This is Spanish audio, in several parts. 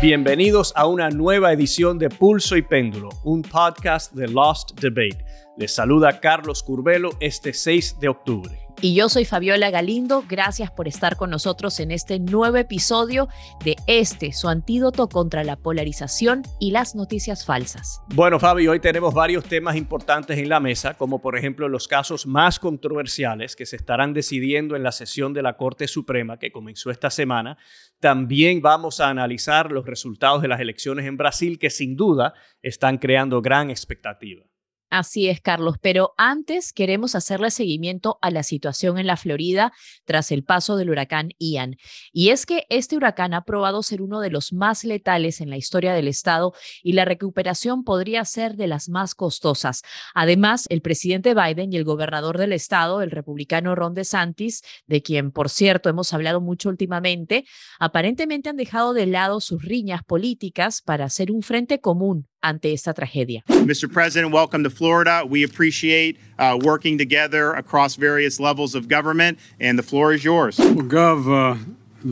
Bienvenidos a una nueva edición de Pulso y Péndulo, un podcast de Lost Debate. Les saluda Carlos Curbelo este 6 de octubre. Y yo soy Fabiola Galindo, gracias por estar con nosotros en este nuevo episodio de este, su antídoto contra la polarización y las noticias falsas. Bueno, Fabi, hoy tenemos varios temas importantes en la mesa, como por ejemplo los casos más controversiales que se estarán decidiendo en la sesión de la Corte Suprema que comenzó esta semana. También vamos a analizar los resultados de las elecciones en Brasil, que sin duda están creando gran expectativa. Así es, Carlos, pero antes queremos hacerle seguimiento a la situación en la Florida tras el paso del huracán Ian. Y es que este huracán ha probado ser uno de los más letales en la historia del estado y la recuperación podría ser de las más costosas. Además, el presidente Biden y el gobernador del estado, el republicano Ron DeSantis, de quien, por cierto, hemos hablado mucho últimamente, aparentemente han dejado de lado sus riñas políticas para hacer un frente común ante esta tragedia. Mr. President, welcome to Florida. We appreciate uh, working together across various levels of government, and the floor is yours. Well, Gov, uh,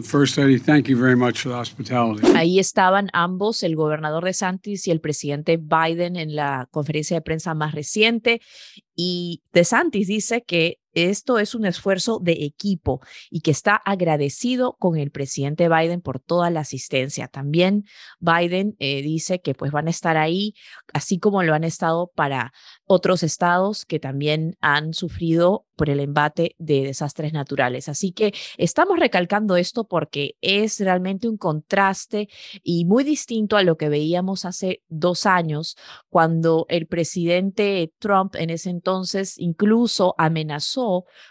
First Lady, thank you very much for the hospitality. Ahí estaban ambos, el gobernador de Santis y el presidente Biden en la conferencia de prensa más reciente. Y DeSantis dice que esto es un esfuerzo de equipo y que está agradecido con el presidente Biden por toda la asistencia. También Biden eh, dice que pues van a estar ahí, así como lo han estado para otros estados que también han sufrido por el embate de desastres naturales. Así que estamos recalcando esto porque es realmente un contraste y muy distinto a lo que veíamos hace dos años, cuando el presidente Trump en ese entonces incluso amenazó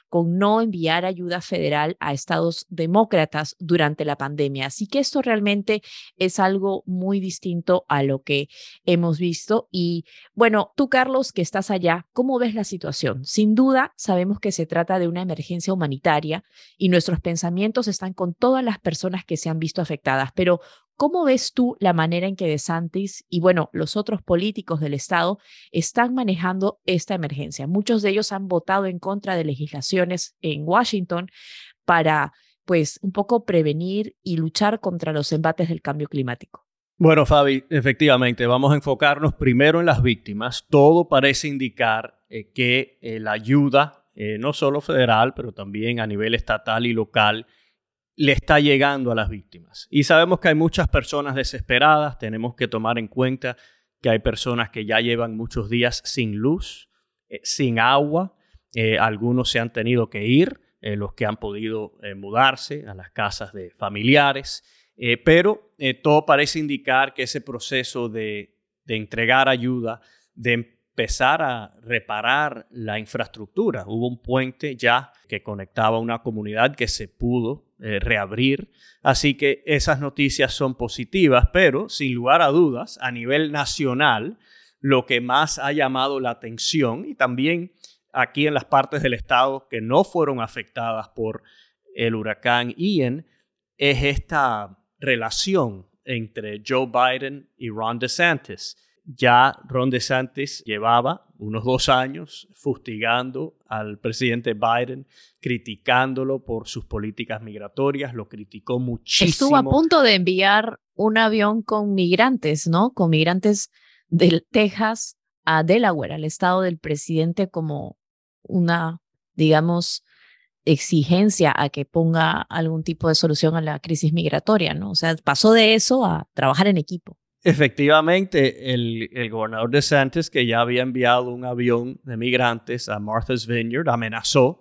con no enviar ayuda federal a estados demócratas durante la pandemia. Así que esto realmente es algo muy distinto a lo que hemos visto. Y bueno, tú, Carlos, que estás allá, ¿cómo ves la situación? Sin duda, sabemos que se trata de una emergencia humanitaria y nuestros pensamientos están con todas las personas que se han visto afectadas, pero ¿Cómo ves tú la manera en que DeSantis y, bueno, los otros políticos del Estado están manejando esta emergencia? Muchos de ellos han votado en contra de legislaciones en Washington para, pues, un poco prevenir y luchar contra los embates del cambio climático. Bueno, Fabi, efectivamente, vamos a enfocarnos primero en las víctimas. Todo parece indicar eh, que eh, la ayuda, eh, no solo federal, pero también a nivel estatal y local, le está llegando a las víctimas. Y sabemos que hay muchas personas desesperadas, tenemos que tomar en cuenta que hay personas que ya llevan muchos días sin luz, eh, sin agua, eh, algunos se han tenido que ir, eh, los que han podido mudarse a las casas de familiares, pero todo parece indicar que ese proceso de, de entregar ayuda, de empezar a reparar la infraestructura. Hubo un puente ya que conectaba una comunidad que se pudo eh, reabrir. Así que esas noticias son positivas, pero sin lugar a dudas, a nivel nacional, lo que más ha llamado la atención y también aquí en las partes del estado que no fueron afectadas por el huracán Ian, es esta relación entre Joe Biden y Ron DeSantis ya Ron DeSantis llevaba unos dos años fustigando al presidente Biden, criticándolo por sus políticas migratorias, lo criticó muchísimo. Estuvo a punto de enviar un avión con migrantes, ¿no? Con migrantes del Texas a Delaware, al estado del presidente, como una, digamos, exigencia a que ponga algún tipo de solución a la crisis migratoria, ¿no? O sea, pasó de eso a trabajar en equipo. Efectivamente, el, gobernador de Santos, que ya había enviado un avión de migrantes a Martha's Vineyard, amenazó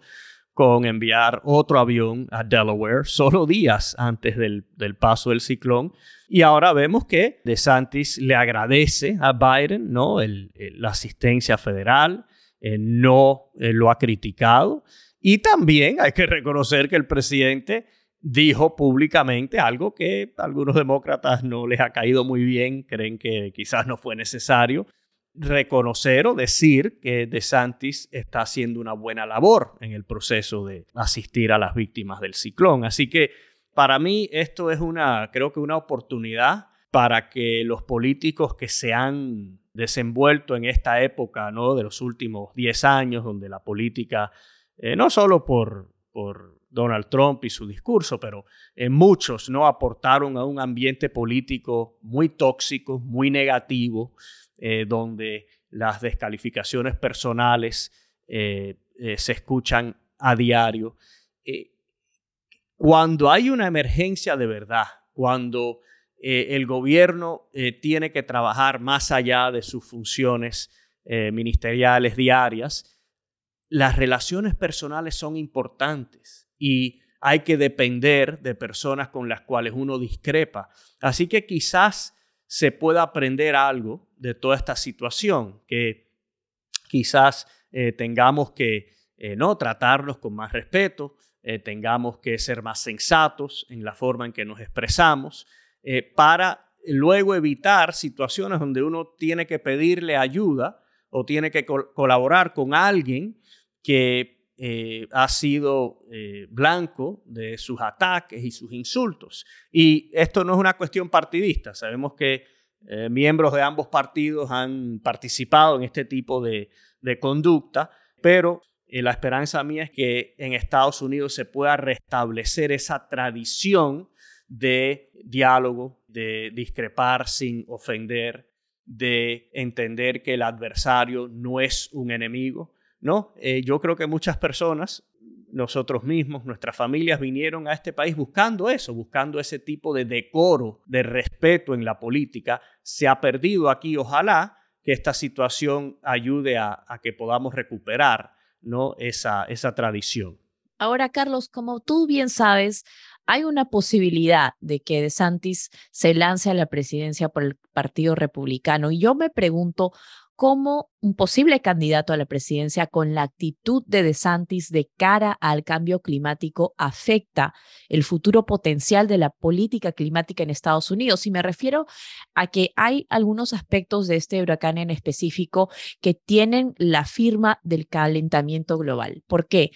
con enviar otro avión a Delaware solo días antes del, del paso del ciclón. Y ahora vemos que DeSantis le agradece a Biden ¿no? El, la asistencia federal, eh, no eh, lo ha criticado. Y también hay que reconocer que el presidente dijo públicamente algo que a algunos demócratas no les ha caído muy bien, creen que quizás no fue necesario reconocer o decir que DeSantis está haciendo una buena labor en el proceso de asistir a las víctimas del ciclón. Así que para mí esto es una, creo que una oportunidad para que los políticos que se han desenvuelto en esta época, ¿no? De los últimos 10 años, donde la política, eh, no solo por, por Donald Trump y su discurso, pero muchos no aportaron a un ambiente político muy tóxico, muy negativo, donde las descalificaciones personales se escuchan a diario. cuando hay una emergencia de verdad, cuando eh, el gobierno eh, tiene que trabajar más allá de sus funciones eh, ministeriales diarias. Las relaciones personales son importantes y hay que depender de personas con las cuales uno discrepa. Así que quizás se pueda aprender algo de toda esta situación, que quizás tengamos que no tratarlos con más respeto, tengamos que ser más sensatos en la forma en que nos expresamos, eh, para luego evitar situaciones donde uno tiene que pedirle ayuda o tiene que colaborar con alguien que eh, ha sido eh, blanco de sus ataques y sus insultos. Y esto no es una cuestión partidista. Sabemos que miembros de ambos partidos han participado en este tipo de, de conducta, pero la esperanza mía es que en Estados Unidos se pueda restablecer esa tradición de diálogo, de discrepar sin ofender, de entender que el adversario no es un enemigo. No, eh, yo creo que muchas personas, nosotros mismos, nuestras familias vinieron a este país buscando eso, buscando ese tipo de decoro, de respeto en la política. Se ha perdido aquí, ojalá que esta situación ayude a, que podamos recuperar ¿no? esa, esa tradición. Ahora, Carlos, como tú bien sabes, hay una posibilidad de que DeSantis se lance a la presidencia por el Partido Republicano. Y yo me pregunto cómo un posible candidato a la presidencia con la actitud de DeSantis de cara al cambio climático afecta el futuro potencial de la política climática en Estados Unidos. Y me refiero a que hay algunos aspectos de este huracán en específico que tienen la firma del calentamiento global. ¿Por qué?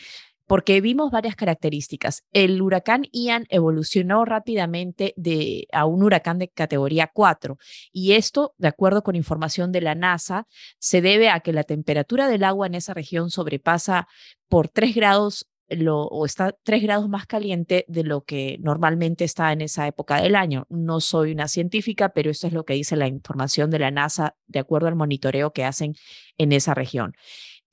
Porque vimos varias características. El huracán Ian evolucionó rápidamente de, a un huracán de categoría 4 y esto, de acuerdo con información de la NASA, se debe a que la temperatura del agua en esa región sobrepasa por 3 grados lo, o está 3 grados más caliente de lo que normalmente está en esa época del año. No soy una científica, pero esto es lo que dice la información de la NASA de acuerdo al monitoreo que hacen en esa región.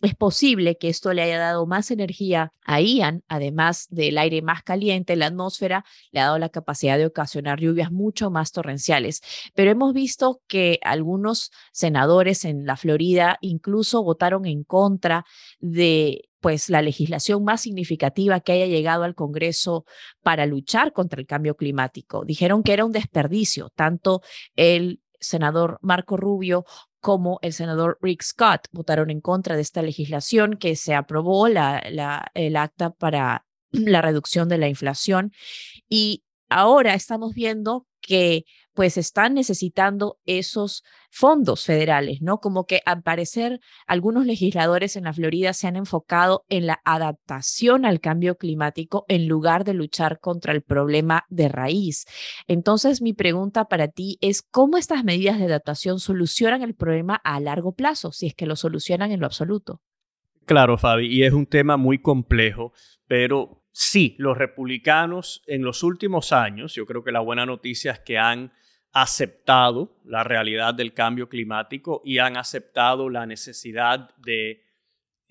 Es posible que esto le haya dado más energía a Ian, además del aire más caliente, la atmósfera le ha dado la capacidad de ocasionar lluvias mucho más torrenciales. Pero hemos visto que algunos senadores en la Florida incluso votaron en contra de pues la legislación más significativa que haya llegado al Congreso para luchar contra el cambio climático. Dijeron que era un desperdicio, tanto el senador Marco Rubio como el senador Rick Scott votaron en contra de esta legislación que se aprobó el acta para la reducción de la inflación. Y ahora estamos viendo que pues están necesitando esos fondos federales, ¿no? Como que al parecer algunos legisladores en la Florida se han enfocado en la adaptación al cambio climático en lugar de luchar contra el problema de raíz. Entonces, mi pregunta para ti es, ¿cómo estas medidas de adaptación solucionan el problema a largo plazo, si es que lo solucionan en lo absoluto? Claro, Fabi, y es un tema muy complejo, pero sí, los republicanos en los últimos años, yo creo que la buena noticia es que han aceptado la realidad del cambio climático y han aceptado la necesidad de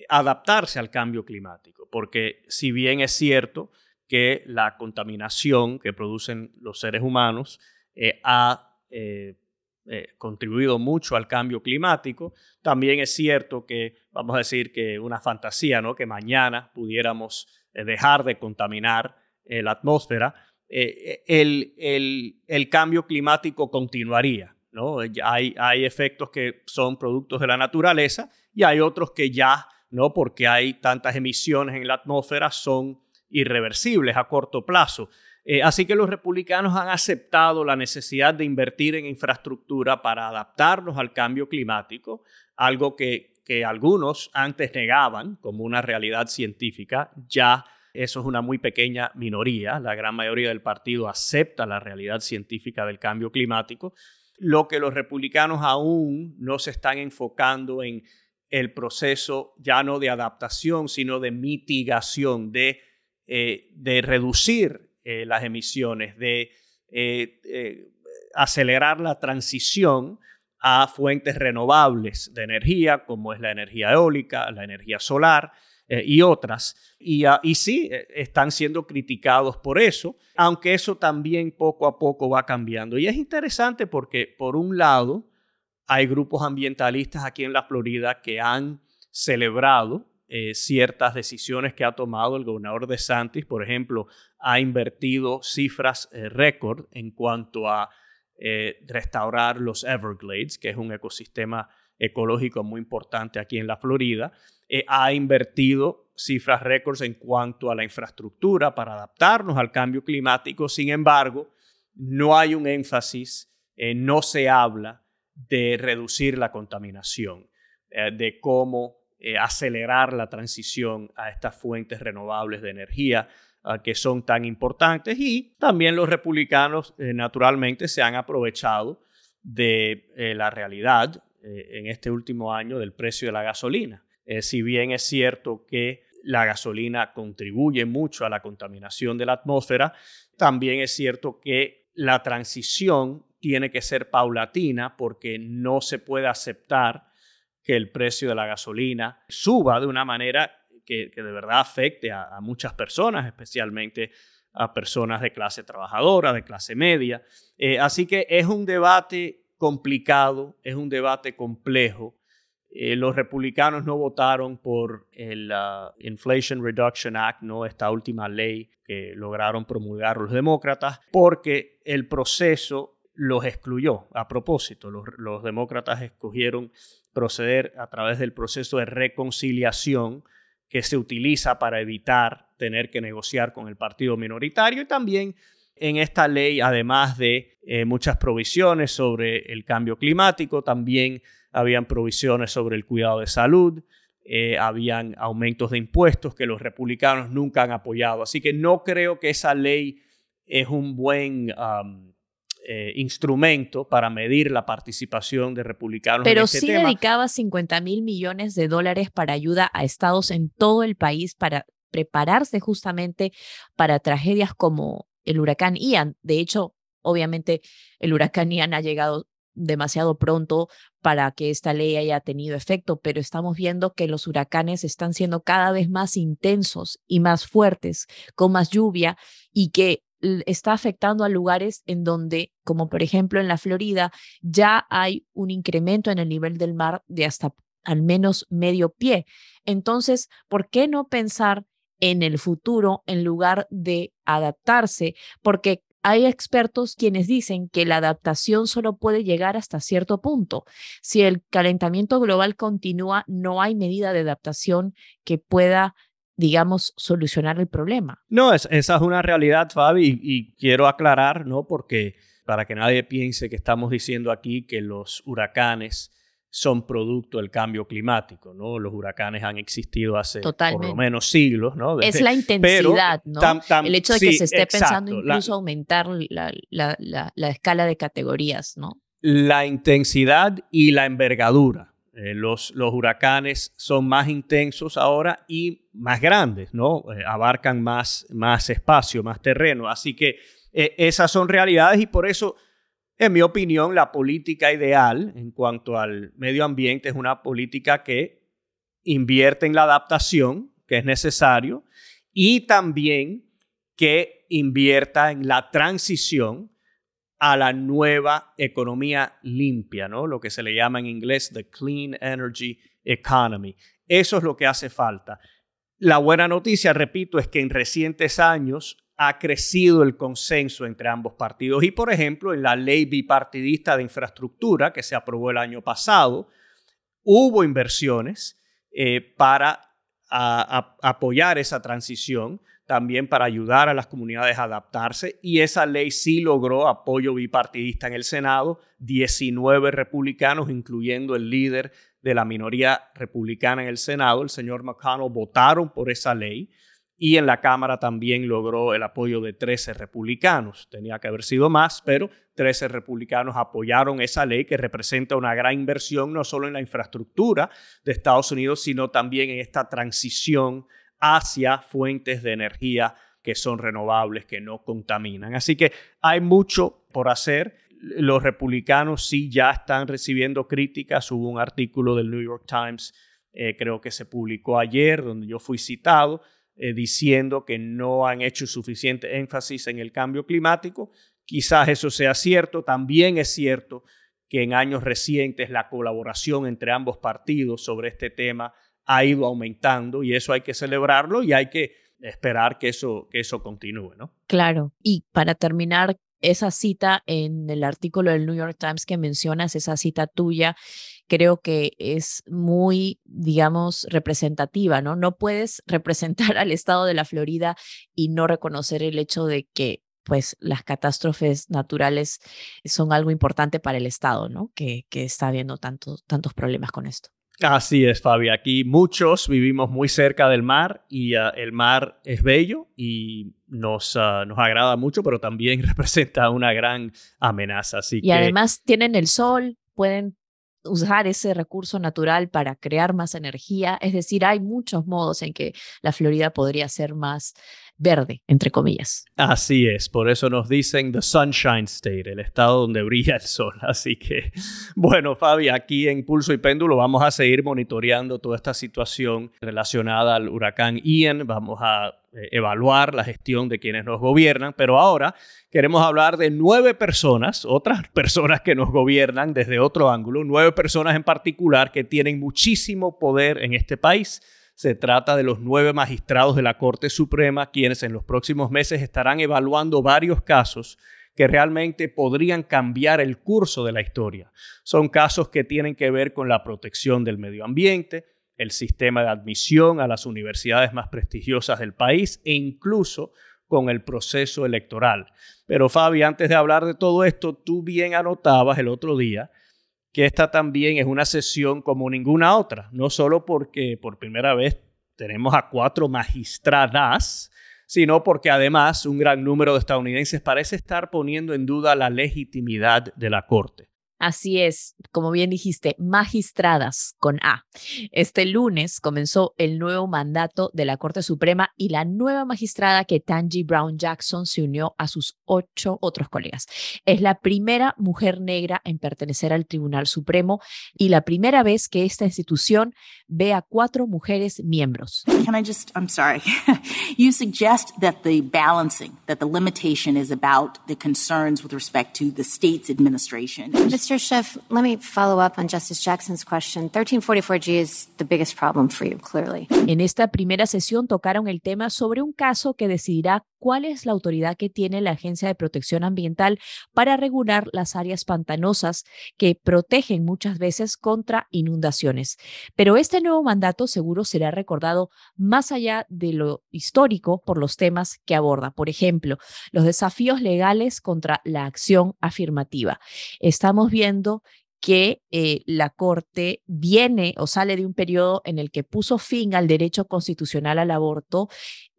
adaptarse al cambio climático, porque si bien es cierto que la contaminación que producen los seres humanos eh, ha eh, eh, contribuido mucho al cambio climático, también es cierto que, vamos a decir que una fantasía, ¿no? que mañana pudiéramos dejar de contaminar la atmósfera, eh, el, el, cambio climático continuaría. ¿no? Hay, hay efectos que son productos de la naturaleza y hay otros que ya, ¿no? porque hay tantas emisiones en la atmósfera, son irreversibles a corto plazo. Eh, así que los republicanos han aceptado la necesidad de invertir en infraestructura para adaptarnos al cambio climático, algo que, que algunos antes negaban como una realidad científica, ya eso es una muy pequeña minoría. La gran mayoría del partido acepta la realidad científica del cambio climático. Lo que los republicanos aún no se están enfocando en el proceso ya no de adaptación, sino de mitigación, de eh, de reducir eh, las emisiones, de acelerar la transición a fuentes renovables de energía, como es la energía eólica, la energía solar y otras. Y, ah, sí, están siendo criticados por eso, aunque eso también poco a poco va cambiando. Y es interesante porque, por un lado, hay grupos ambientalistas aquí en la Florida que han celebrado eh, ciertas decisiones que ha tomado el gobernador de Santis. Por ejemplo, ha invertido cifras eh, récord en cuanto a eh, restaurar los Everglades, que es un ecosistema ecológico muy importante aquí en la Florida. ha invertido cifras récords en cuanto a la infraestructura para adaptarnos al cambio climático. Sin embargo, no hay un énfasis, no se habla de reducir la contaminación, eh, de cómo eh, acelerar la transición a estas fuentes renovables de energía ah, que son tan importantes y también los republicanos eh, naturalmente se han aprovechado de la realidad en este último año del precio de la gasolina. si bien es cierto que la gasolina contribuye mucho a la contaminación de la atmósfera, también es cierto que la transición tiene que ser paulatina porque no se puede aceptar que el precio de la gasolina suba de una manera que, de verdad afecte a, muchas personas, especialmente a personas de clase trabajadora, de clase media. Eh, así que es un debate complicado, es un debate complejo. Eh, los republicanos no votaron por el uh, Inflation Reduction Act, no esta última ley que lograron promulgar los demócratas, porque el proceso los excluyó a propósito. Los, demócratas escogieron proceder a través del proceso de reconciliación que se utiliza para evitar tener que negociar con el partido minoritario y también en esta ley, además de eh, muchas provisiones sobre el cambio climático, también habían provisiones sobre el cuidado de salud, eh, habían aumentos de impuestos que los republicanos nunca han apoyado. Así que no creo que esa ley es un buen... Eh, instrumento para medir la participación de republicanos Pero en este sí dedicaba 50 mil millones de dólares para ayuda a estados en todo el país para prepararse justamente para tragedias como el huracán Ian. De hecho, obviamente el huracán Ian ha llegado demasiado pronto para que esta ley haya tenido efecto, pero estamos viendo que los huracanes están siendo cada vez más intensos y más fuertes, con más lluvia y que está afectando a lugares en donde, como por ejemplo en la Florida, ya hay un incremento en el nivel del mar de hasta al menos medio pie. Entonces, ¿por qué no pensar en el futuro en lugar de adaptarse? Porque hay expertos quienes dicen que la adaptación solo puede llegar hasta cierto punto. Si el calentamiento global continúa, no hay medida de adaptación que pueda digamos, solucionar el problema. No, esa es una realidad, Fabi, y, quiero aclarar, ¿no? Porque para que nadie piense que estamos diciendo aquí que los huracanes son producto del cambio climático, ¿no? Los huracanes han existido hace por lo menos siglos, ¿no? es la intensidad, ¿no? el hecho de que se esté pensando incluso aumentar la, la, la, escala de categorías, ¿no? La intensidad y la envergadura. Eh, los, los, huracanes son más intensos ahora y más grandes, ¿no? Eh, abarcan más, más espacio, más terreno. Así que eh, esas son realidades y por eso, en mi opinión, la política ideal en cuanto al medio ambiente es una política que invierte en la adaptación, que es necesario, y también que invierta en la transición a la nueva economía limpia, ¿no? Lo que se le llama en inglés the clean energy economy. Eso es lo que hace falta. La buena noticia, repito, es que en recientes años ha crecido el consenso entre ambos partidos. Y, por ejemplo, en la ley bipartidista de infraestructura que se aprobó el año pasado, hubo inversiones eh, para apoyar esa transición también para ayudar a las comunidades a adaptarse y esa ley sí logró apoyo bipartidista en el Senado, 19 republicanos, incluyendo el líder de la minoría republicana en el Senado, el señor McConnell, votaron por esa ley y en la Cámara también logró el apoyo de 13 republicanos. Tenía que haber sido más, pero 13 republicanos apoyaron esa ley que representa una gran inversión no solo en la infraestructura de Estados Unidos, sino también en esta transición hacia fuentes de energía que son renovables, que no contaminan. Así que hay mucho por hacer. Los republicanos sí ya están recibiendo críticas. Hubo un artículo del New York Times, eh, creo que se publicó ayer, donde yo fui citado, eh, diciendo que no han hecho suficiente énfasis en el cambio climático. Quizás eso sea cierto. También es cierto que en años recientes la colaboración entre ambos partidos sobre este tema ha ido aumentando y eso hay que celebrarlo y hay que esperar que eso, que eso continúe, ¿no? Claro. Y para terminar, esa cita en el artículo del New York Times que mencionas, esa cita tuya, creo que es muy, digamos, representativa, ¿no? No puedes representar al estado de la Florida y no reconocer el hecho de que pues las catástrofes naturales son algo importante para el Estado, ¿no? Que, que está habiendo tantos tantos problemas con esto. Así es, Fabi. Aquí muchos vivimos muy cerca del mar y ah, el mar es bello y nos, ah, nos agrada mucho, pero también representa una gran amenaza. Así y además tienen el sol, pueden usar ese recurso natural para crear más energía. Es decir, hay muchos modos en que la Florida podría ser más verde, entre comillas. Así es, por eso nos dicen The Sunshine State, el estado donde brilla el sol. Así que, bueno, Fabi, aquí en Pulso y Péndulo vamos a seguir monitoreando toda esta situación relacionada al huracán Ian. Vamos a eh, evaluar la gestión de quienes nos gobiernan, pero ahora queremos hablar de nueve personas, otras personas que nos gobiernan desde otro ángulo, nueve personas en particular que tienen muchísimo poder en este país se trata de los nueve magistrados de la Corte Suprema, quienes en los próximos meses estarán evaluando varios casos que realmente podrían cambiar el curso de la historia. Son casos que tienen que ver con la protección del medio ambiente, el sistema de admisión a las universidades más prestigiosas del país e incluso con el proceso electoral. Pero Fabi, antes de hablar de todo esto, tú bien anotabas el otro día que esta también es una sesión como ninguna otra, no solo porque por primera vez tenemos a cuatro magistradas, sino porque además un gran número de estadounidenses parece estar poniendo en duda la legitimidad de la Corte. Así es, como bien dijiste, magistradas con A. Este lunes comenzó el nuevo mandato de la Corte Suprema y la nueva magistrada que Tangi Brown Jackson se unió a sus ocho otros colegas. Es la primera mujer negra en pertenecer al Tribunal Supremo y la primera vez que esta institución ve a cuatro mujeres miembros. Can I just, I'm sorry. you suggest that the balancing, that the limitation is about the concerns with respect to the state's administration. Mr. Schiff, let me follow up on Justice Jackson's question. 1344G is the biggest problem for you, clearly. En esta primera sesión tocaron el tema sobre un caso que decidirá cuál es la autoridad que tiene la Agencia de Protección Ambiental para regular las áreas pantanosas que protegen muchas veces contra inundaciones. Pero este nuevo mandato seguro será recordado más allá de lo histórico por los temas que aborda. Por ejemplo, los desafíos legales contra la acción afirmativa. Estamos viendo que eh, la Corte viene o sale de un periodo en el que puso fin al derecho constitucional al aborto,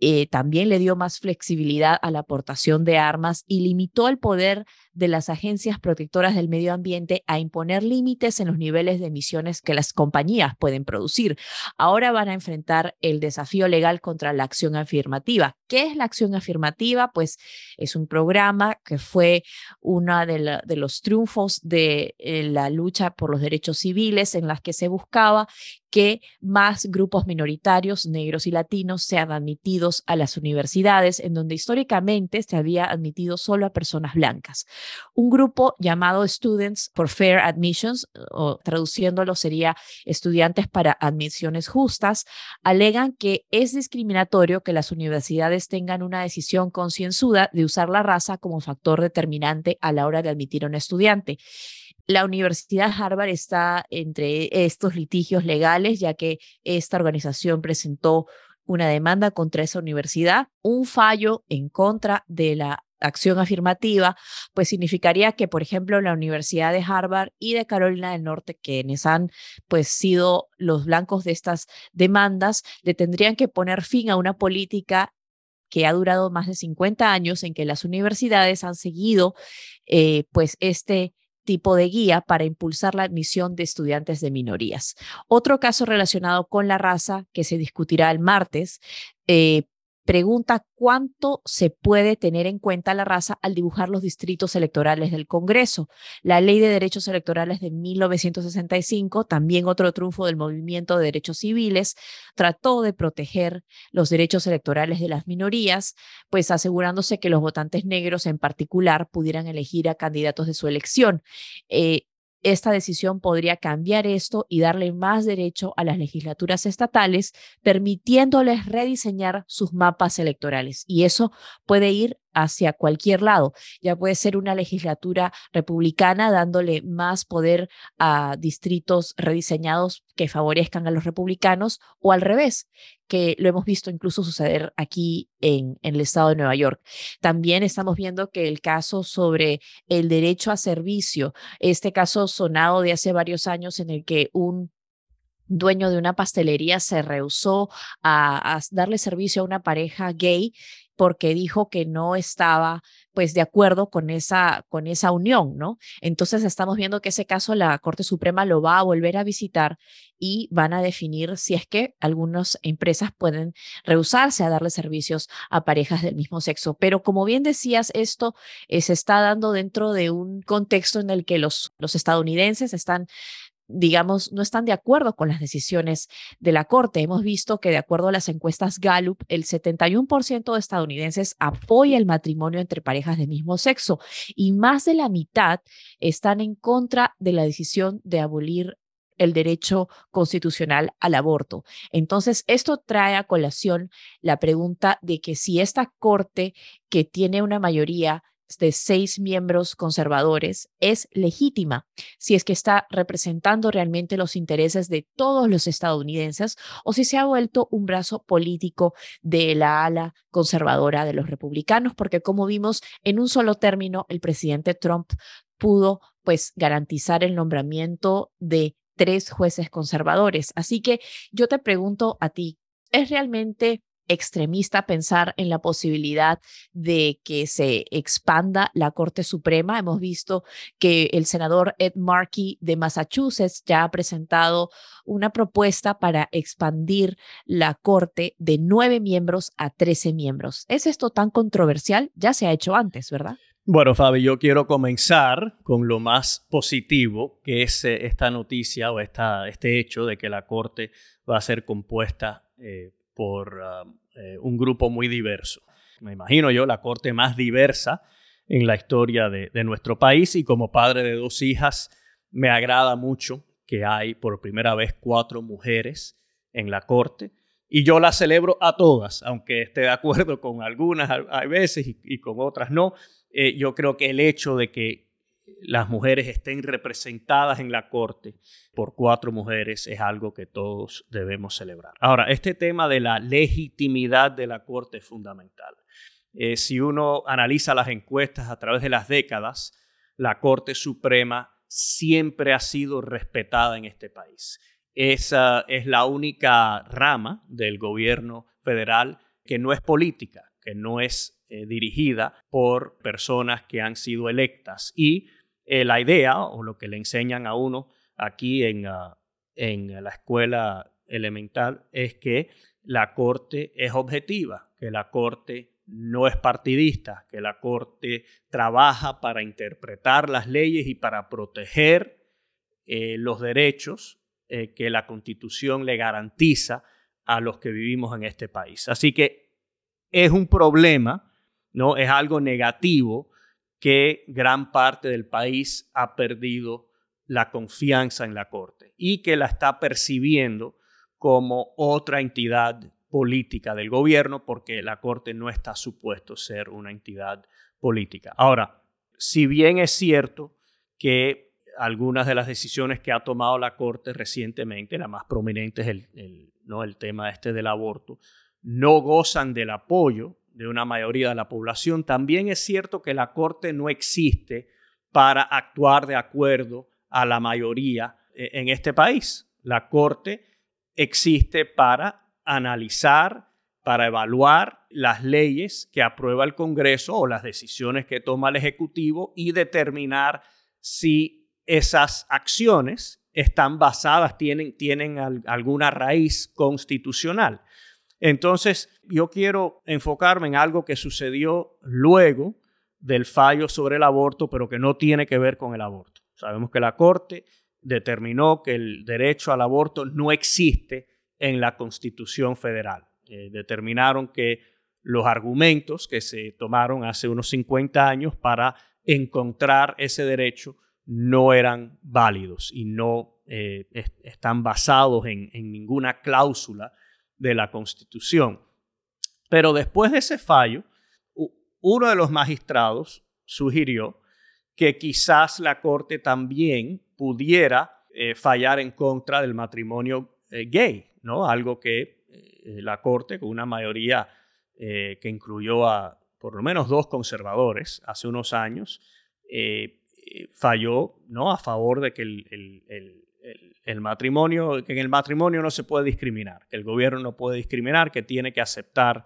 eh, también le dio más flexibilidad a la aportación de armas y limitó el poder de las agencias protectoras del medio ambiente a imponer límites en los niveles de emisiones que las compañías pueden producir. Ahora van a enfrentar el desafío legal contra la acción afirmativa. ¿Qué es la acción afirmativa? Pues es un programa que fue uno de, los triunfos de eh, la lucha por los derechos civiles en las que se buscaba que más grupos minoritarios, negros y latinos, sean admitidos a las universidades, en donde históricamente se había admitido solo a personas blancas. Un grupo llamado Students for Fair Admissions, o traduciéndolo sería estudiantes para admisiones justas, alegan que es discriminatorio que las universidades tengan una decisión concienzuda de usar la raza como factor determinante a la hora de admitir a un estudiante. La Universidad Harvard está entre estos litigios legales, ya que esta organización presentó una demanda contra esa universidad, un fallo en contra de la acción afirmativa, pues significaría que, por ejemplo, la Universidad de Harvard y de Carolina del Norte, quienes han pues sido los blancos de estas demandas, le tendrían que poner fin a una política que ha durado más de 50 años en que las universidades han seguido eh, pues este tipo de guía para impulsar la admisión de estudiantes de minorías. Otro caso relacionado con la raza que se discutirá el martes eh, pregunta cuánto se puede tener en cuenta la raza al dibujar los distritos electorales del Congreso. La Ley de Derechos Electorales de 1965, también otro triunfo del movimiento de derechos civiles, trató de proteger los derechos electorales de las minorías, pues asegurándose que los votantes negros en particular pudieran elegir a candidatos de su elección. Eh, esta decisión podría cambiar esto y darle más derecho a las legislaturas estatales, permitiéndoles rediseñar sus mapas electorales. Y eso puede ir hacia cualquier lado. Ya puede ser una legislatura republicana dándole más poder a distritos rediseñados que favorezcan a los republicanos o al revés, que lo hemos visto incluso suceder aquí en, el estado de Nueva York. También estamos viendo que el caso sobre el derecho a servicio, este caso sonado de hace varios años en el que un dueño de una pastelería se rehusó a, darle servicio a una pareja gay porque dijo que no estaba pues de acuerdo con esa con esa unión, ¿no? Entonces estamos viendo que ese caso la Corte Suprema lo va a volver a visitar y van a definir si es que algunas empresas pueden rehusarse a darle servicios a parejas del mismo sexo. Pero como bien decías, esto eh, se está dando dentro de un contexto en el que los, los estadounidenses están digamos, no están de acuerdo con las decisiones de la Corte. Hemos visto que de acuerdo a las encuestas Gallup, el 71% de estadounidenses apoya el matrimonio entre parejas de mismo sexo y más de la mitad están en contra de la decisión de abolir el derecho constitucional al aborto. Entonces, esto trae a colación la pregunta de que si esta Corte, que tiene una mayoría de seis miembros conservadores es legítima si es que está representando realmente los intereses de todos los estadounidenses o si se ha vuelto un brazo político de la ala conservadora de los republicanos, porque como vimos en un solo término, el presidente Trump pudo pues garantizar el nombramiento de tres jueces conservadores. Así que yo te pregunto a ti, ¿es realmente extremista pensar en la posibilidad de que se expanda la Corte Suprema. Hemos visto que el senador Ed Markey de Massachusetts ya ha presentado una propuesta para expandir la Corte de nueve miembros a trece miembros. ¿Es esto tan controversial? Ya se ha hecho antes, ¿verdad? Bueno, Fabi, yo quiero comenzar con lo más positivo, que es eh, esta noticia o esta, este hecho de que la Corte va a ser compuesta eh, por um, eh, un grupo muy diverso. Me imagino yo la corte más diversa en la historia de, nuestro país y como padre de dos hijas me agrada mucho que hay por primera vez cuatro mujeres en la corte y yo las celebro a todas, aunque esté de acuerdo con algunas a veces y, con otras no. Eh, yo creo que el hecho de que las mujeres estén representadas en la corte por cuatro mujeres es algo que todos debemos celebrar. Ahora, este tema de la legitimidad de la corte es fundamental. Eh, si uno analiza las encuestas a través de las décadas, la Corte Suprema siempre ha sido respetada en este país. Esa es la única rama del gobierno federal que no es política, que no es eh, dirigida por personas que han sido electas y eh, la idea o lo que le enseñan a uno aquí en, ah, en la escuela elemental es que la corte es objetiva, que la corte no es partidista, que la corte trabaja para interpretar las leyes y para proteger eh, los derechos eh, que la constitución le garantiza a los que vivimos en este país. Así que es un problema, ¿no? Es algo negativo que gran parte del país ha perdido la confianza en la Corte y que la está percibiendo como otra entidad política del gobierno porque la Corte no está supuesto ser una entidad política. Ahora, si bien es cierto que algunas de las decisiones que ha tomado la Corte recientemente, la más prominente es el, ¿no? el tema este del aborto, no gozan del apoyo de una mayoría de la población, también es cierto que la Corte no existe para actuar de acuerdo a la mayoría eh, en este país. La Corte existe para analizar, para evaluar las leyes que aprueba el Congreso o las decisiones que toma el Ejecutivo y determinar si esas acciones están basadas, tienen, tienen alguna raíz constitucional. Entonces, yo quiero enfocarme en algo que sucedió luego del fallo sobre el aborto, pero que no tiene que ver con el aborto. Sabemos que la Corte determinó que el derecho al aborto no existe en la Constitución Federal. Eh, determinaron que los argumentos que se tomaron hace unos 50 años para encontrar ese derecho no eran válidos y no eh, están basados en, en ninguna cláusula de la Constitución. Pero después de ese fallo, uno de los magistrados sugirió que quizás la Corte también pudiera eh, fallar en contra del matrimonio eh, gay, ¿no? Algo que eh, la Corte, con una mayoría que incluyó a por lo menos dos conservadores hace unos años, falló ¿no? a favor de que el, matrimonio, que en el matrimonio no se puede discriminar, que el gobierno no puede discriminar, que tiene que aceptar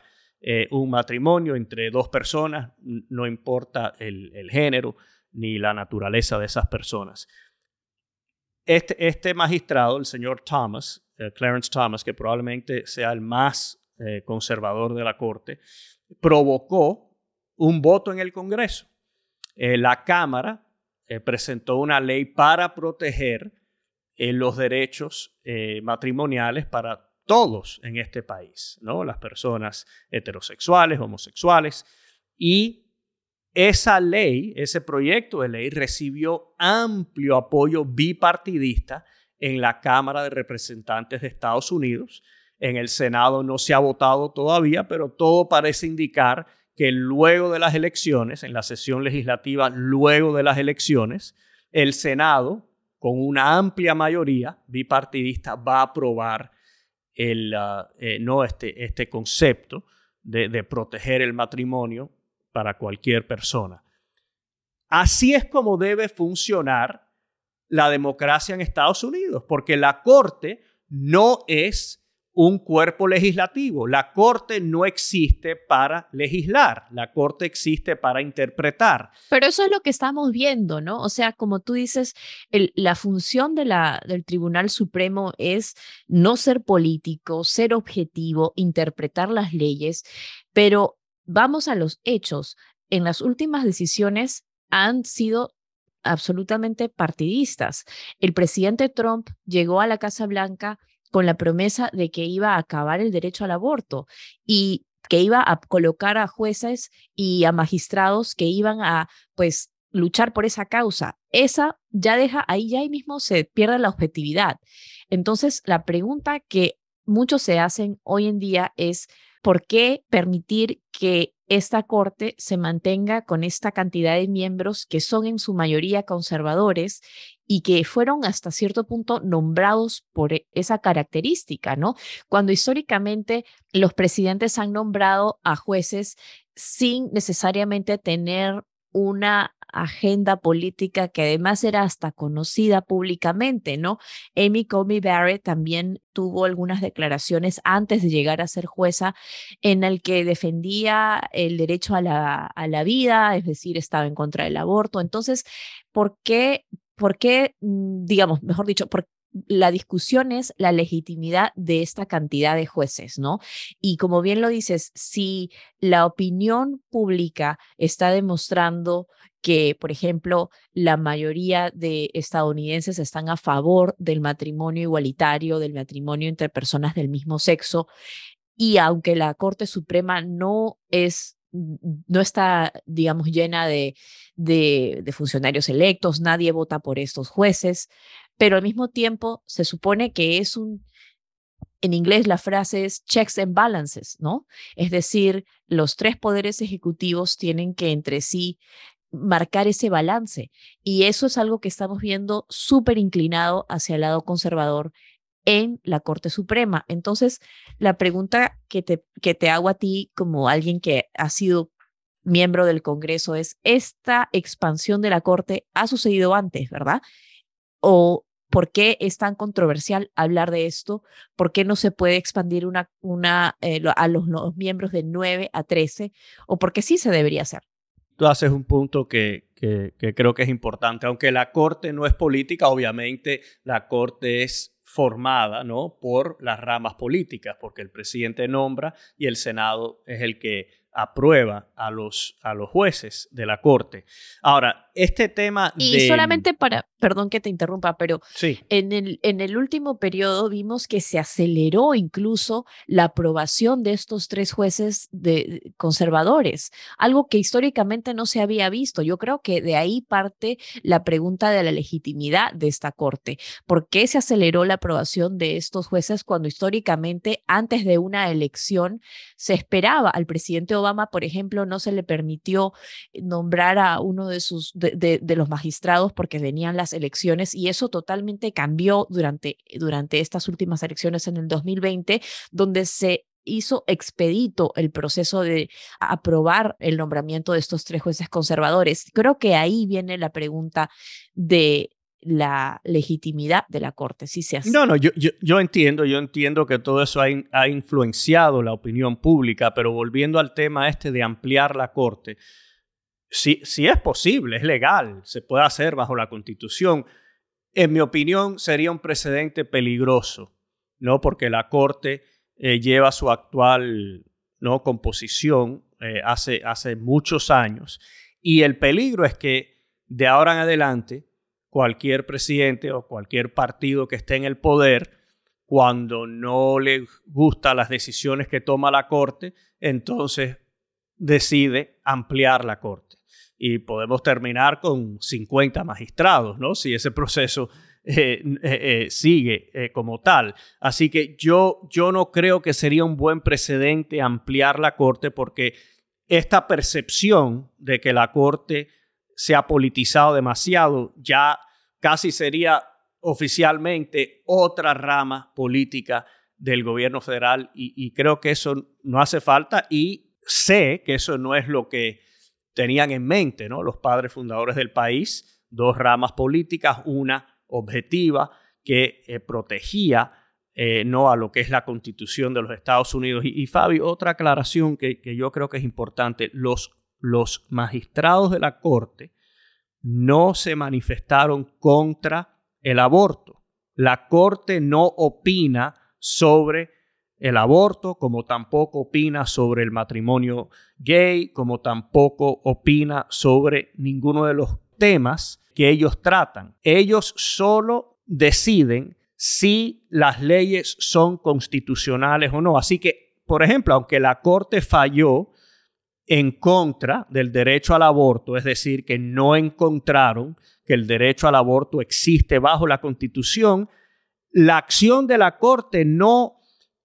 un matrimonio entre dos personas, no importa el, género ni la naturaleza de esas personas. Este, este magistrado, el señor Thomas, eh, Clarence Thomas, que probablemente sea el más eh, conservador de la Corte, provocó un voto en el Congreso. Eh, la Cámara presentó una ley para proteger los derechos matrimoniales para todos en este país, ¿no? las personas heterosexuales, homosexuales, y esa ley, ese proyecto de ley recibió amplio apoyo bipartidista en la Cámara de Representantes de Estados Unidos. En el Senado no se ha votado todavía, pero todo parece indicar que luego de las elecciones, en la sesión legislativa luego de las elecciones, el Senado, con una amplia mayoría bipartidista, va a aprobar el, ah, eh, no este, este concepto de proteger el matrimonio para cualquier persona. Así es como debe funcionar la democracia en Estados Unidos, porque la Corte no es un cuerpo legislativo. La Corte no existe para legislar, la Corte existe para interpretar. Pero eso es lo que estamos viendo, ¿no? O sea, como tú dices, la función del Tribunal Supremo es no ser político, ser objetivo, interpretar las leyes, pero vamos a los hechos. En las últimas decisiones han sido absolutamente partidistas. El presidente Trump llegó a la Casa Blanca con la promesa de que iba a acabar el derecho al aborto y que iba a colocar a jueces y a magistrados que iban a pues luchar por esa causa. Esa ya deja ahí ya ahí mismo se pierde la objetividad. Entonces, la pregunta que muchos se hacen hoy en día es ¿Por qué permitir que esta Corte se mantenga con esta cantidad de miembros que son en su mayoría conservadores y que fueron hasta cierto punto nombrados por e, esa característica, ¿no? Cuando históricamente los presidentes han nombrado a jueces sin necesariamente tener una agenda política que además era hasta conocida públicamente, ¿no? Amy Comey Barrett también tuvo algunas declaraciones antes de llegar a ser jueza en el que defendía el derecho a la, a la vida, es decir, estaba en contra del aborto. Entonces, ¿por qué, por qué, mm, digamos, mejor dicho, por, la discusión es la legitimidad de esta cantidad de jueces, ¿no? Y como bien lo dices, si la opinión pública está demostrando que, por ejemplo, la mayoría de estadounidenses están a favor del matrimonio igualitario, del matrimonio entre personas del mismo sexo, y aunque la Corte Suprema no es no está, digamos, llena de, de, funcionarios electos, nadie vota por estos jueces, pero al mismo tiempo se supone que es un, en inglés la frase es checks and balances, ¿no? Es decir, los tres poderes ejecutivos tienen que entre sí marcar ese balance. Y eso es algo que estamos viendo súper inclinado hacia el lado conservador en la Corte Suprema. Entonces, la pregunta que te, que te hago a ti como alguien que ha sido miembro del Congreso es, ¿esta expansión de la Corte ha sucedido antes, verdad? ¿O por qué es tan controversial hablar de esto? ¿Por qué no se puede expandir eh, a los, los miembros de 9 a 13? ¿O por qué sí se debería hacer? tú haces un punto que, que, que creo que es importante. Aunque la Corte no es política, obviamente la Corte es formada ¿no? por las ramas políticas, porque el presidente nombra y el Senado es el que aprueba a los, a los jueces de la Corte. Ahora, este tema... Y solamente para, perdón que te interrumpa, pero sí. en, el, en el último periodo vimos que se aceleró incluso la aprobación de estos tres jueces de, conservadores, algo que históricamente no se había visto. Yo creo que de ahí parte la pregunta de la legitimidad de esta Corte. ¿Por qué se aceleró la aprobación de estos jueces cuando históricamente antes de una elección se esperaba al presidente Obama, por ejemplo, no se le permitió nombrar a uno de sus de, de, los magistrados porque venían las elecciones y eso totalmente cambió durante, durante estas últimas elecciones en el 2020, donde se hizo expedito el proceso de aprobar el nombramiento de estos tres jueces conservadores. Creo que ahí viene la pregunta de la legitimidad de la Corte, si se hace. No, no, yo, yo, entiendo, yo entiendo que todo eso ha, ha, influenciado la opinión pública, pero volviendo al tema este de ampliar la Corte, si, es posible, es legal, se puede hacer bajo la Constitución, en mi opinión sería un precedente peligroso, ¿no? Porque la Corte eh, lleva su actual ¿no? composición eh, hace, hace muchos años y el peligro es que de ahora en adelante cualquier presidente o cualquier partido que esté en el poder, cuando no le gustan las decisiones que toma la Corte, entonces decide ampliar la Corte. Y podemos terminar con 50 magistrados, ¿no? Si ese proceso eh, eh, eh, sigue como tal. Así que yo, yo no creo que sería un buen precedente ampliar la Corte porque esta percepción de que la Corte se ha politizado demasiado, ya casi sería oficialmente otra rama política del gobierno federal y, creo que eso no hace falta y sé que eso no es lo que tenían en mente ¿no? los padres fundadores del país, dos ramas políticas, una objetiva que eh, protegía eh, no a lo que es la constitución de los Estados Unidos. Y, y Fabi, otra aclaración que, que, yo creo que es importante, los, los magistrados de la Corte no se manifestaron contra el aborto. La Corte no opina sobre el aborto, como tampoco opina sobre el matrimonio gay, como tampoco opina sobre ninguno de los temas que ellos tratan. Ellos solo deciden si las leyes son constitucionales o no. Así que, por ejemplo, aunque la Corte falló en contra del derecho al aborto, es decir, que no encontraron que el derecho al aborto existe bajo la Constitución, la acción de la Corte no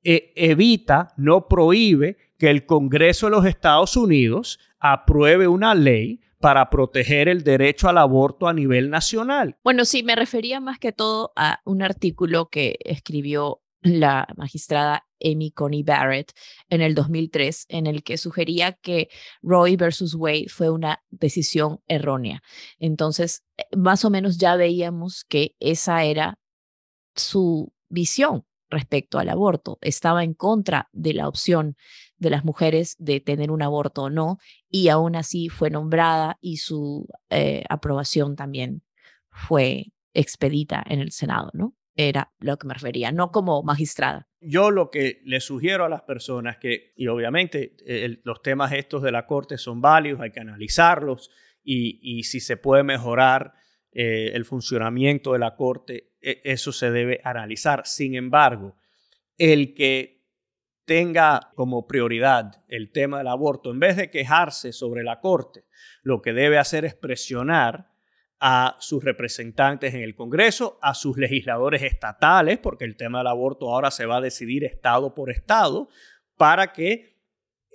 eh, evita, no prohíbe que el Congreso de los Estados Unidos apruebe una ley para proteger el derecho al aborto a nivel nacional. Bueno, sí, me refería más que todo a un artículo que escribió la magistrada Amy Coney Barrett en el 2003, en el que sugería que Roe versus Wade fue una decisión errónea. Entonces, eh, más o menos ya veíamos que esa era su visión respecto al aborto. Estaba en contra de la opción de las mujeres de tener un aborto o no, y aún así fue nombrada y su eh, aprobación también fue expedita en el Senado, ¿no? era lo que me refería, no como magistrada. Yo lo que le sugiero a las personas que, y obviamente el, los temas estos de la Corte son válidos, hay que analizarlos y, y si se puede mejorar eh, el funcionamiento de la Corte, eso se debe analizar. Sin embargo, el que tenga como prioridad el tema del aborto, en vez de quejarse sobre la Corte, lo que debe hacer es presionar a sus representantes en el Congreso, a sus legisladores estatales, porque el tema del aborto ahora se va a decidir estado por estado, para que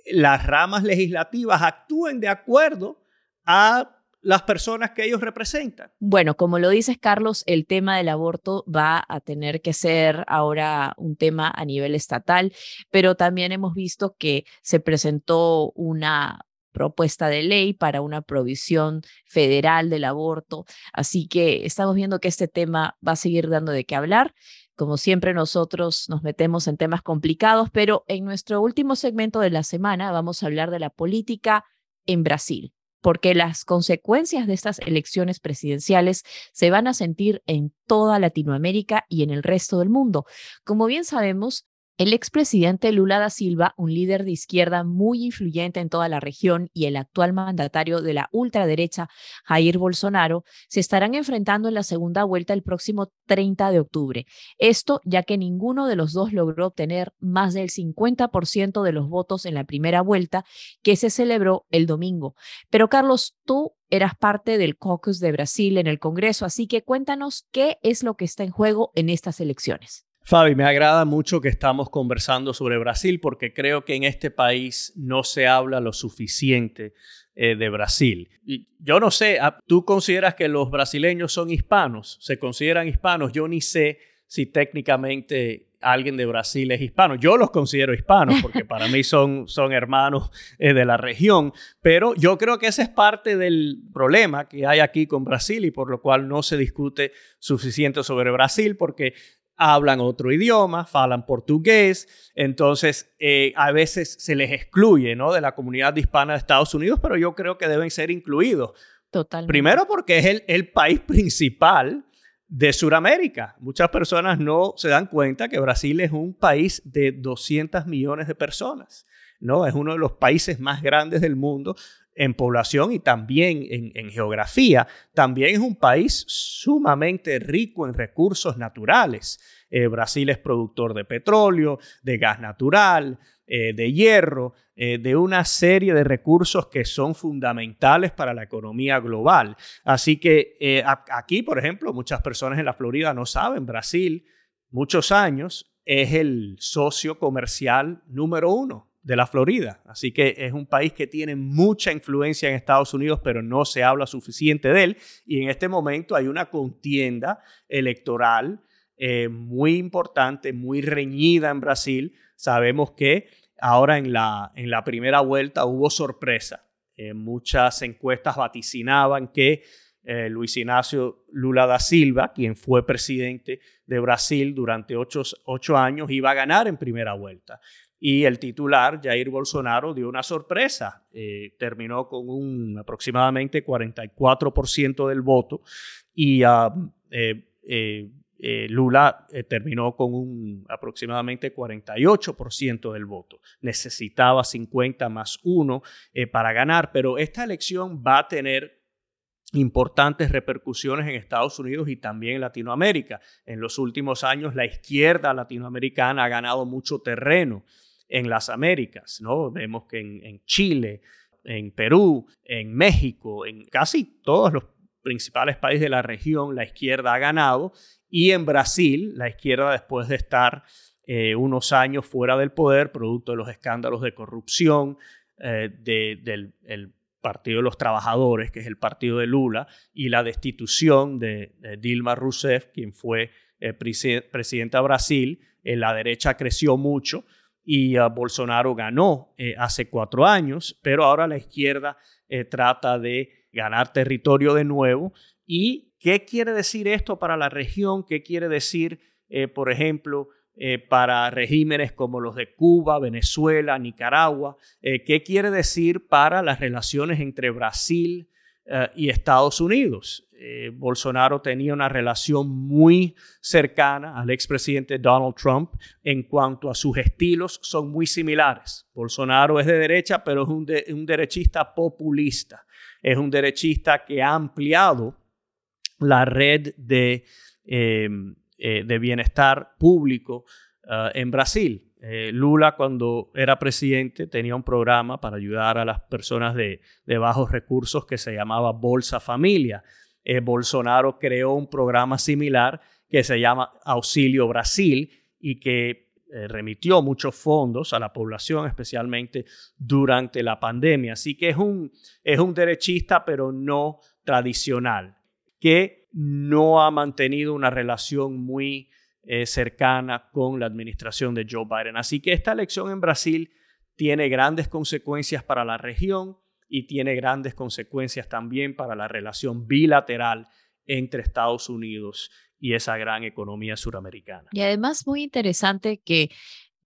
las ramas legislativas actúen de acuerdo a las personas que ellos representan. Bueno, como lo dices, Carlos, el tema del aborto va a tener que ser ahora un tema a nivel estatal, pero también hemos visto que se presentó una propuesta de ley para una provisión federal del aborto. Así que estamos viendo que este tema va a seguir dando de qué hablar. Como siempre, nosotros nos metemos en temas complicados, pero en nuestro último segmento de la semana vamos a hablar de la política en Brasil. Porque las consecuencias de estas elecciones presidenciales se van a sentir en toda Latinoamérica y en el resto del mundo. Como bien sabemos, el expresidente Lula da Silva, un líder de izquierda muy influyente en toda la región, y el actual mandatario de la ultraderecha, Jair Bolsonaro, se estarán enfrentando en la segunda vuelta el próximo 30 de octubre. Esto ya que ninguno de los dos logró obtener más del 50% de los votos en la primera vuelta que se celebró el domingo. Pero Carlos, tú eras parte del caucus de Brasil en el Congreso, así que cuéntanos qué es lo que está en juego en estas elecciones. Fabi, me agrada mucho que estamos conversando sobre Brasil porque creo que en este país no se habla lo suficiente eh, de Brasil. Y yo no sé, ah, ¿tú consideras que los brasileños son hispanos? ¿Se consideran hispanos? Yo ni sé si técnicamente alguien de Brasil es hispano. Yo los considero hispanos porque para mí son, son hermanos eh, de la región, pero yo creo que ese es parte del problema que hay aquí con Brasil y por lo cual no se discute suficiente sobre Brasil porque hablan otro idioma, hablan portugués, entonces eh, a veces se les excluye ¿no? de la comunidad hispana de Estados Unidos, pero yo creo que deben ser incluidos. Totalmente. Primero porque es el, el país principal de Sudamérica. Muchas personas no se dan cuenta que Brasil es un país de 200 millones de personas. ¿no? Es uno de los países más grandes del mundo en población y también en, geografía. También es un país sumamente rico en recursos naturales. Eh, Brasil es productor de petróleo, de gas natural, eh, de hierro, eh, de una serie de recursos que son fundamentales para la economía global. Así que aquí, por ejemplo, muchas personas en la Florida no saben, Brasil, muchos años, es el socio comercial número uno de la Florida. Así que es un país que tiene mucha influencia en Estados Unidos, pero no se habla suficiente de él. Y en este momento hay una contienda electoral eh, muy importante, muy reñida en Brasil. Sabemos que ahora en la, en la primera vuelta hubo sorpresa. Eh, muchas encuestas vaticinaban que eh, Luis Ignacio Lula da Silva, quien fue presidente de Brasil durante ocho, ocho años, iba a ganar en primera vuelta. Y el titular, Jair Bolsonaro, dio una sorpresa. Eh, terminó con un aproximadamente 44% del voto y ah, eh, eh, Lula terminó con un aproximadamente 48% del voto. Necesitaba 50 más 1 para ganar, pero esta elección va a tener importantes repercusiones en Estados Unidos y también en Latinoamérica. En los últimos años la izquierda latinoamericana ha ganado mucho terreno en las Américas, ¿no? Vemos que en, Chile, en Perú, en México, en casi todos los principales países de la región, la izquierda ha ganado y en Brasil, la izquierda después de estar eh, unos años fuera del poder, producto de los escándalos de corrupción eh, del Partido de los Trabajadores, que es el partido de Lula, y la destitución de, Dilma Rousseff, quien fue eh, presidenta de Brasil, la derecha creció mucho y ah, Bolsonaro ganó eh, hace cuatro años, pero ahora la izquierda eh, trata de ganar territorio de nuevo. ¿Y qué quiere decir esto para la región? ¿Qué quiere decir, eh, por ejemplo, para regímenes como los de Cuba, Venezuela, Nicaragua? ¿Qué quiere decir para las relaciones entre Brasil y Estados Unidos? Eh, Bolsonaro tenía una relación muy cercana al expresidente Donald Trump en cuanto a sus estilos son muy similares. Bolsonaro es de derecha, pero es un, derechista populista. Es un derechista que ha ampliado la red de, em, eh, de bienestar público ah, en Brasil. Eh, Lula cuando era presidente tenía un programa para ayudar a las personas de, de bajos recursos que se llamaba Bolsa Familia eh, Bolsonaro creó un programa similar que se llama Auxilio Brasil y que eh, remitió muchos fondos a la población, especialmente durante la pandemia. Así que es un, es un derechista, pero no tradicional, que no ha mantenido una relación muy eh, cercana con la administración de Joe Biden. Así que esta elección en Brasil tiene grandes consecuencias para la región y tiene grandes consecuencias también para la relación bilateral entre Estados Unidos y esa gran economía suramericana. Y además muy interesante que,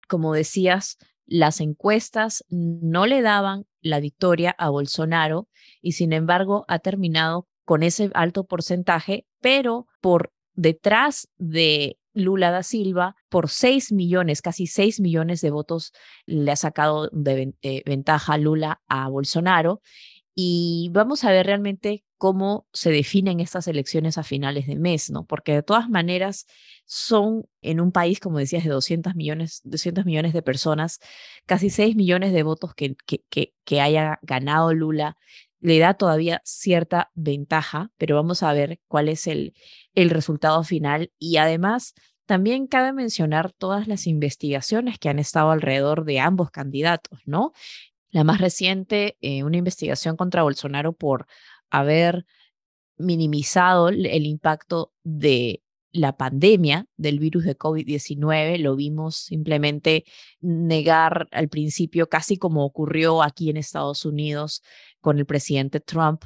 como decías, las encuestas no le daban la victoria a Bolsonaro y sin embargo ha terminado con ese alto porcentaje, pero por detrás de Lula da Silva, por 6 millones, casi 6 millones de votos le ha sacado de eh, ventaja Lula a Bolsonaro. Y vamos a ver realmente cómo se definen estas elecciones a finales de mes, ¿no? Porque de todas maneras son en un país, como decías, de 200 millones, 200 millones de personas, casi 6 millones de votos que, que, que, que haya ganado Lula le da todavía cierta ventaja, pero vamos a ver cuál es el, el resultado final. Y además, también cabe mencionar todas las investigaciones que han estado alrededor de ambos candidatos, ¿no? La más reciente, eh, una investigación contra Bolsonaro por haber minimizado el impacto de la pandemia del virus de COVID-19, lo vimos simplemente negar al principio, casi como ocurrió aquí en Estados Unidos con el presidente Trump,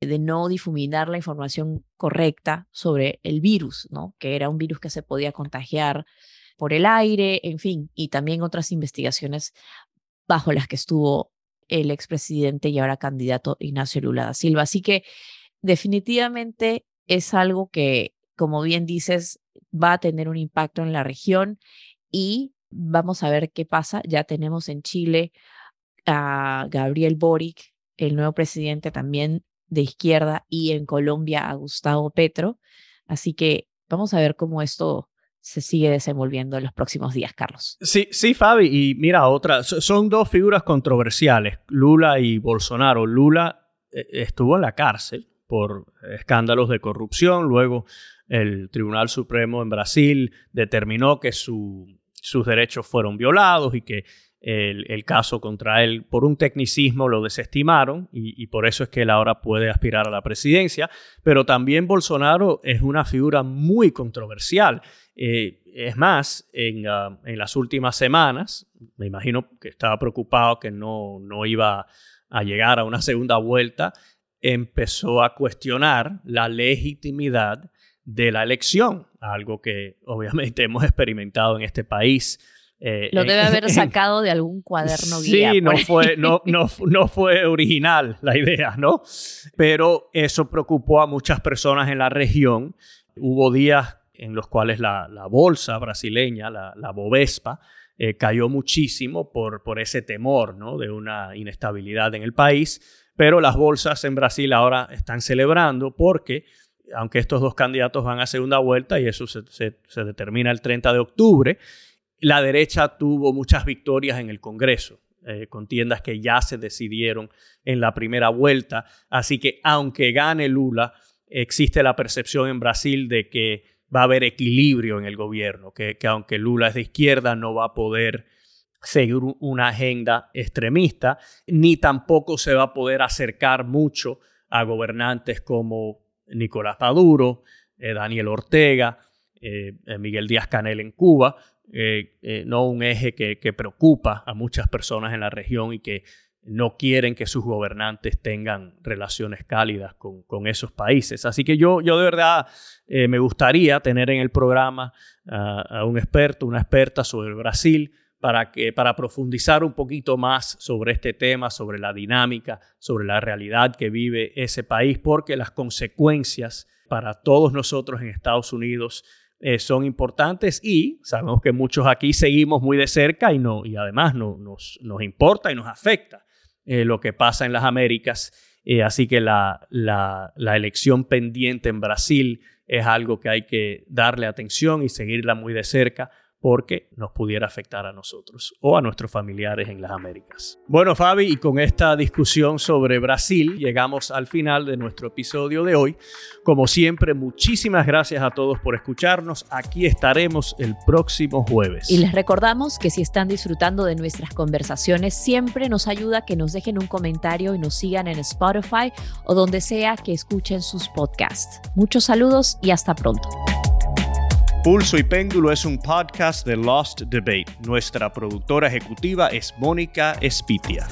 de no difuminar la información correcta sobre el virus, ¿no? que era un virus que se podía contagiar por el aire, en fin, y también otras investigaciones bajo las que estuvo el expresidente y ahora candidato Ignacio Lula da Silva. Así que definitivamente es algo que como bien dices, va a tener un impacto en la región y vamos a ver qué pasa. Ya tenemos en Chile a Gabriel Boric, el nuevo presidente también de izquierda, y en Colombia a Gustavo Petro. Así que vamos a ver cómo esto se sigue desenvolviendo en los próximos días, Carlos. Sí, sí, Fabi. Y mira, otra, son dos figuras controversiales, Lula y Bolsonaro. Lula eh, estuvo en la cárcel por escándalos de corrupción, luego el Tribunal Supremo en Brasil determinó que sus derechos fueron violados y que el, caso contra él por un tecnicismo lo desestimaron y, por eso es que él ahora puede aspirar a la presidencia. Pero también Bolsonaro es una figura muy controversial. Eh, es más, en, ah, en, las últimas semanas, me imagino que estaba preocupado que no, no iba a llegar a una segunda vuelta, empezó a cuestionar la legitimidad de la elección, algo que obviamente hemos experimentado en este país. Eh, Lo debe haber sacado de algún cuaderno guía. Sí, no fue, no, no, no fue original la idea, ¿no? Pero eso preocupó a muchas personas en la región. Hubo días en los cuales la, la bolsa brasileña, la, la Bovespa, eh, cayó muchísimo por, por ese temor ¿no? de una inestabilidad en el país. Pero las bolsas en Brasil ahora están celebrando porque aunque estos dos candidatos van a segunda vuelta y eso se, determina el 30 de octubre, la derecha tuvo muchas victorias en el Congreso, eh, contiendas que ya se decidieron en la primera vuelta. Así que aunque gane Lula, existe la percepción en Brasil de que va a haber equilibrio en el gobierno, que, que aunque Lula es de izquierda, no va a poder seguir una agenda extremista, ni tampoco se va a poder acercar mucho a gobernantes como Nicolás Maduro, eh, Daniel Ortega, eh, eh, Miguel Díaz Canel en Cuba, no un eje que, preocupa a muchas personas en la región y que no quieren que sus gobernantes tengan relaciones cálidas con, esos países. Así que yo, yo de verdad me gustaría tener en el programa a un experto, una experta sobre Brasil, para, que, para profundizar un poquito más sobre este tema, sobre la dinámica, sobre la realidad que vive ese país, porque las consecuencias para todos nosotros en Estados Unidos eh, son importantes y sabemos que muchos aquí seguimos muy de cerca y, no, y además no, nos, nos importa y nos afecta eh, lo que pasa en las Américas. Eh, así que la, la, la elección pendiente en Brasil es algo que hay que darle atención y seguirla muy de cerca porque nos pudiera afectar a nosotros o a nuestros familiares en las Américas. Bueno, Fabi, y con esta discusión sobre Brasil llegamos al final de nuestro episodio de hoy. Como siempre, muchísimas gracias a todos por escucharnos. Aquí estaremos el próximo jueves. Y les recordamos que si están disfrutando de nuestras conversaciones, siempre nos ayuda que nos dejen un comentario y nos sigan en Spotify o donde sea que escuchen sus podcasts. Muchos saludos y hasta pronto. Pulso y Péndulo es un podcast de Lost Debate. Nuestra productora ejecutiva es Mónica Espitia.